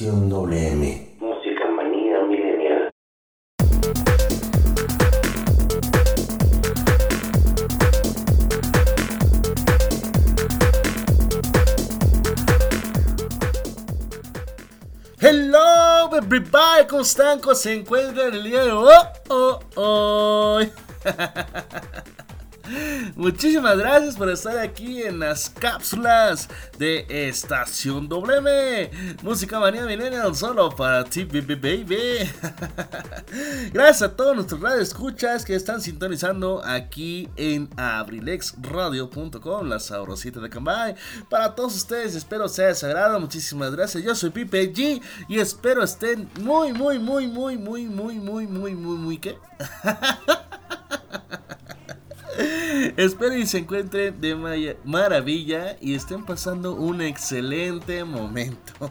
Estación WM. Música manía milenial. Hello, everybody, ¿cómo están? ¿Cómo se encuentran el día de hoy? Oh, oh, oh. Muchísimas gracias por estar aquí en las cápsulas de Estación W. Música manía millennial solo para ti, baby. Gracias a todos nuestros radioescuchas que están sintonizando aquí en abrilexradio.com, la sabrosita de Cambay. Para todos ustedes, espero sea sagrado. Muchísimas gracias. Yo soy Pipe G y espero estén muy, muy, muy, muy, muy, muy, muy, muy, muy, muy, ¿qué? Espero y se encuentren de maravilla y estén pasando un excelente momento.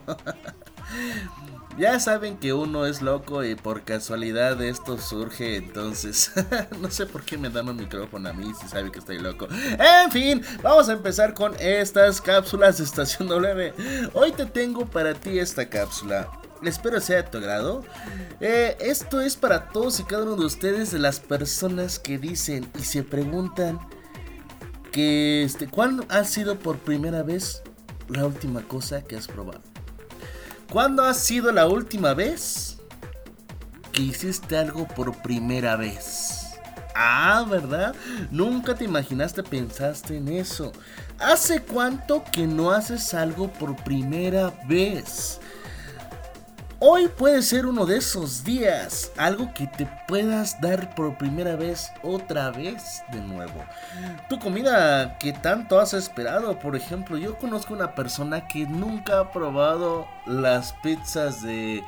Ya saben que uno es loco y por casualidad esto surge, entonces no sé por qué me dan un micrófono a mí si saben que estoy loco. En fin, vamos a empezar con estas cápsulas de Estación W. Hoy te tengo para ti esta cápsula. Espero sea de tu agrado. Eh, esto es para todos y cada uno de ustedes, de las personas que dicen y se preguntan que este, ¿cuándo ha sido por primera vez la última cosa que has probado? ¿Cuándo ha sido la última vez que hiciste algo por primera vez? Ah, ¿verdad? Nunca te imaginaste, pensaste en eso. ¿Hace cuánto que no haces algo por primera vez? Hoy puede ser uno de esos días, algo que te puedas dar por primera vez otra vez de nuevo. Tu comida que tanto has esperado, por ejemplo, yo conozco una persona que nunca ha probado las pizzas de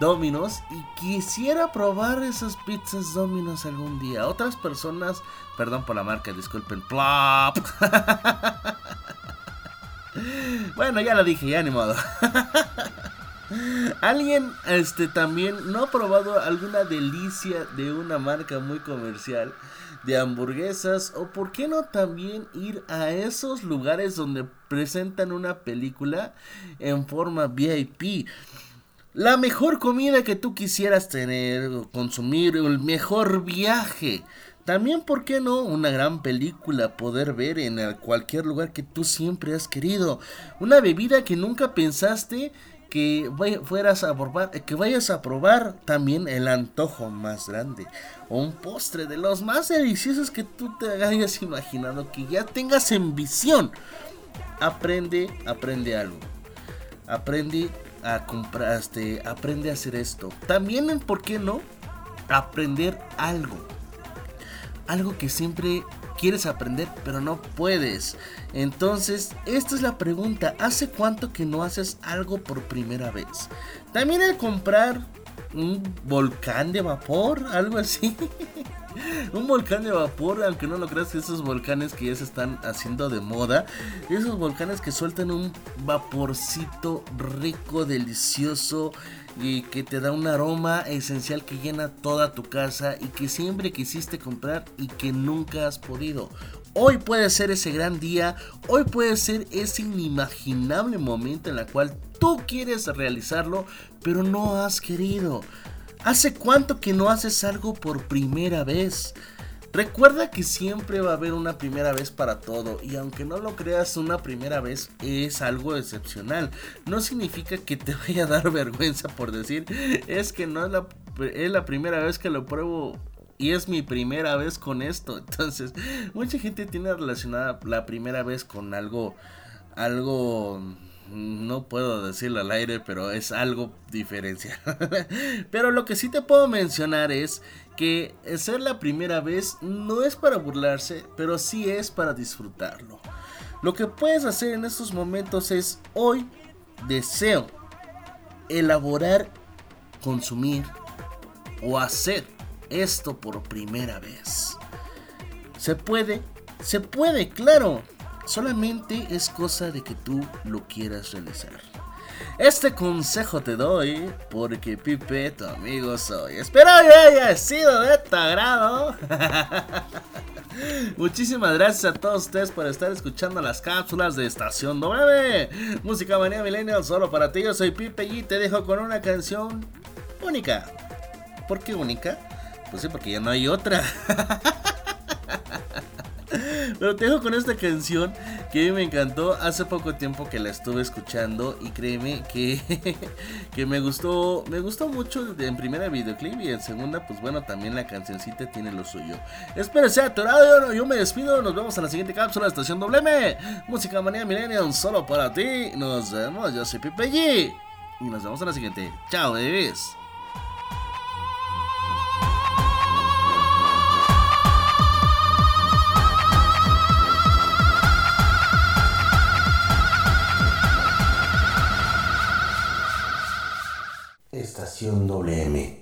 Domino's y quisiera probar esas pizzas Domino's algún día. Otras personas, perdón por la marca, disculpen, plop. bueno, ya lo dije, ya ni modo. ¿Alguien este, también no ha probado alguna delicia de una marca muy comercial de hamburguesas? ¿O por qué no también ir a esos lugares donde presentan una película en forma VIP? La mejor comida que tú quisieras tener, o consumir, el mejor viaje. También, ¿por qué no? Una gran película, poder ver en cualquier lugar que tú siempre has querido. Una bebida que nunca pensaste que a probar, que vayas a probar también el antojo más grande o un postre de los más deliciosos que tú te hayas imaginado, que ya tengas en visión. Aprende, aprende algo. Aprende a comprar, este, aprende a hacer esto. También, ¿por qué no? Aprender algo. Algo que siempre quieres aprender, pero no puedes. Entonces, esta es la pregunta. ¿Hace cuánto que no haces algo por primera vez? También el comprar un volcán de vapor, algo así. un volcán de vapor, aunque no lo creas, esos volcanes que ya se están haciendo de moda, esos volcanes que sueltan un vaporcito rico, delicioso y que te da un aroma esencial que llena toda tu casa y que siempre quisiste comprar y que nunca has podido. Hoy puede ser ese gran día, hoy puede ser ese inimaginable momento en el cual tú quieres realizarlo, pero no has querido. ¿Hace cuánto que no haces algo por primera vez? Recuerda que siempre va a haber una primera vez para todo y aunque no lo creas una primera vez es algo excepcional. No significa que te vaya a dar vergüenza por decir es que no es la, es la primera vez que lo pruebo y es mi primera vez con esto. Entonces, mucha gente tiene relacionada la primera vez con algo, algo no puedo decirlo al aire, pero es algo diferencial. pero lo que sí te puedo mencionar es que ser la primera vez no es para burlarse, pero sí es para disfrutarlo. Lo que puedes hacer en estos momentos es hoy deseo elaborar, consumir o hacer esto por primera vez. Se puede, se puede, claro. Solamente es cosa de que tú lo quieras realizar. Este consejo te doy porque Pipe, tu amigo soy. Espero que haya sido de tu agrado. Muchísimas gracias a todos ustedes por estar escuchando las cápsulas de Estación W. Música Manía Millennial solo para ti. Yo soy Pipe y te dejo con una canción única. ¿Por qué única? Pues sí, porque ya no hay otra. Pero te dejo con esta canción que a mí me encantó hace poco tiempo que la estuve escuchando y créeme que, que me gustó me gustó mucho en primera videoclip y en segunda pues bueno también la cancioncita tiene lo suyo. Espero sea atorado, yo, yo me despido, nos vemos en la siguiente cápsula de Estación WM. Música Manía Millennium solo para ti. Nos vemos, yo soy Pipe G. Y nos vemos en la siguiente. Chao, bebés. Estación WM.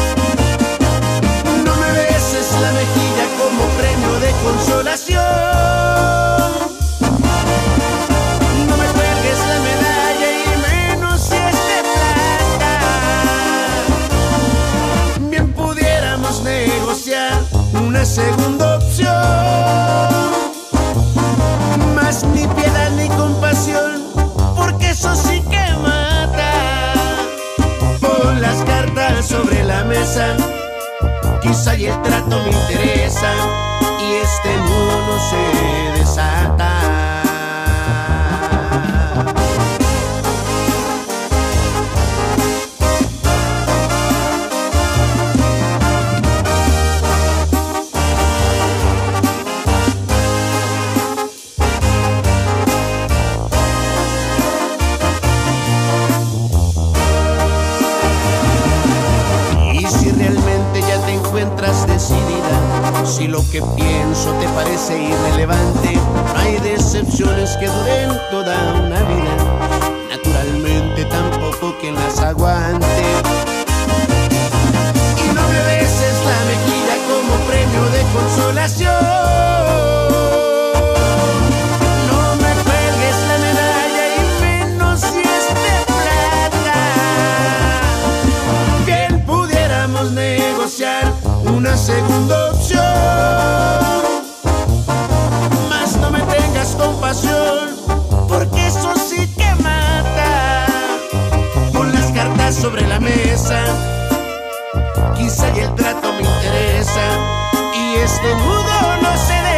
La mejilla como premio de consolación. No me cuelgues la medalla y menos si es de plata. Bien pudiéramos negociar una segunda opción. Más ni piedad ni compasión, porque eso sí que mata. Pon las cartas sobre la mesa y el trato me interesa y este mono se desata. Si lo que pienso te parece irrelevante, hay decepciones que duren toda una vida. Naturalmente tampoco quien las aguante. Y no me beses la mejilla como premio de consolación. No me cuelgues la medalla y menos si es de plata. Negociar una segunda opción. Más no me tengas compasión, porque eso sí que mata. Con las cartas sobre la mesa, quizá y el trato me interesa, y este nudo no se desata.